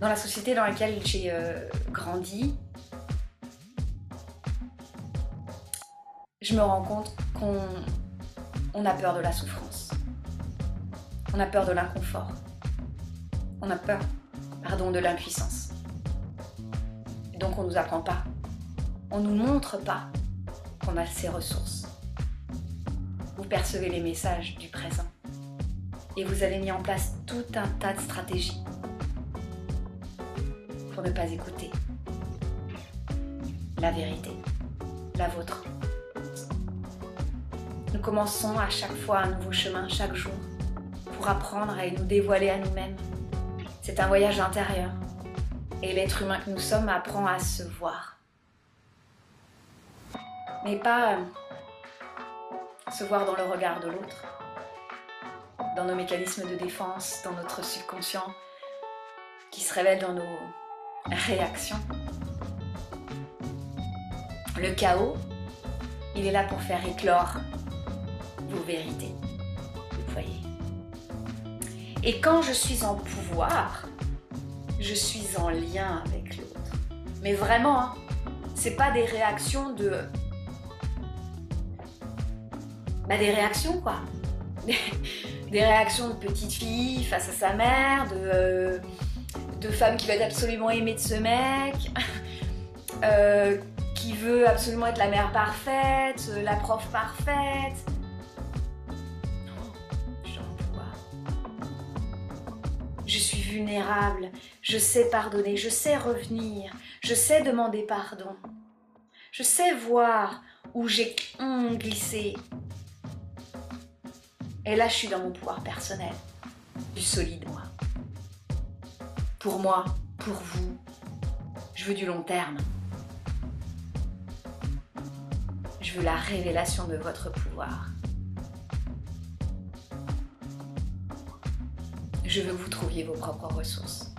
Dans la société dans laquelle j'ai euh, grandi, je me rends compte qu'on on a peur de la souffrance. On a peur de l'inconfort. On a peur, pardon, de l'impuissance. Donc on ne nous apprend pas. On ne nous montre pas qu'on a ces ressources. Vous percevez les messages du présent. Et vous avez mis en place tout un tas de stratégies ne pas écouter la vérité, la vôtre. Nous commençons à chaque fois un nouveau chemin, chaque jour, pour apprendre à nous dévoiler à nous-mêmes. C'est un voyage intérieur. Et l'être humain que nous sommes apprend à se voir. Mais pas euh, se voir dans le regard de l'autre, dans nos mécanismes de défense, dans notre subconscient, qui se révèle dans nos réactions. Le chaos, il est là pour faire éclore vos vérités. Vous voyez. Et quand je suis en pouvoir, je suis en lien avec l'autre. Mais vraiment, hein, c'est pas des réactions de. Bah, des réactions quoi. Des, réactions de petite fille face à sa mère, de, euh, de femme qui va être absolument aimée de ce mec, euh, qui veut absolument être la mère parfaite, la prof parfaite. Je suis vulnérable, je sais pardonner, je sais revenir, je sais demander pardon. Je sais voir où j'ai glissé. Et là, je suis dans mon pouvoir personnel, du solide moi. Pour moi, pour vous, je veux du long terme. Je veux la révélation de votre pouvoir. je veux que vous trouviez vos propres ressources.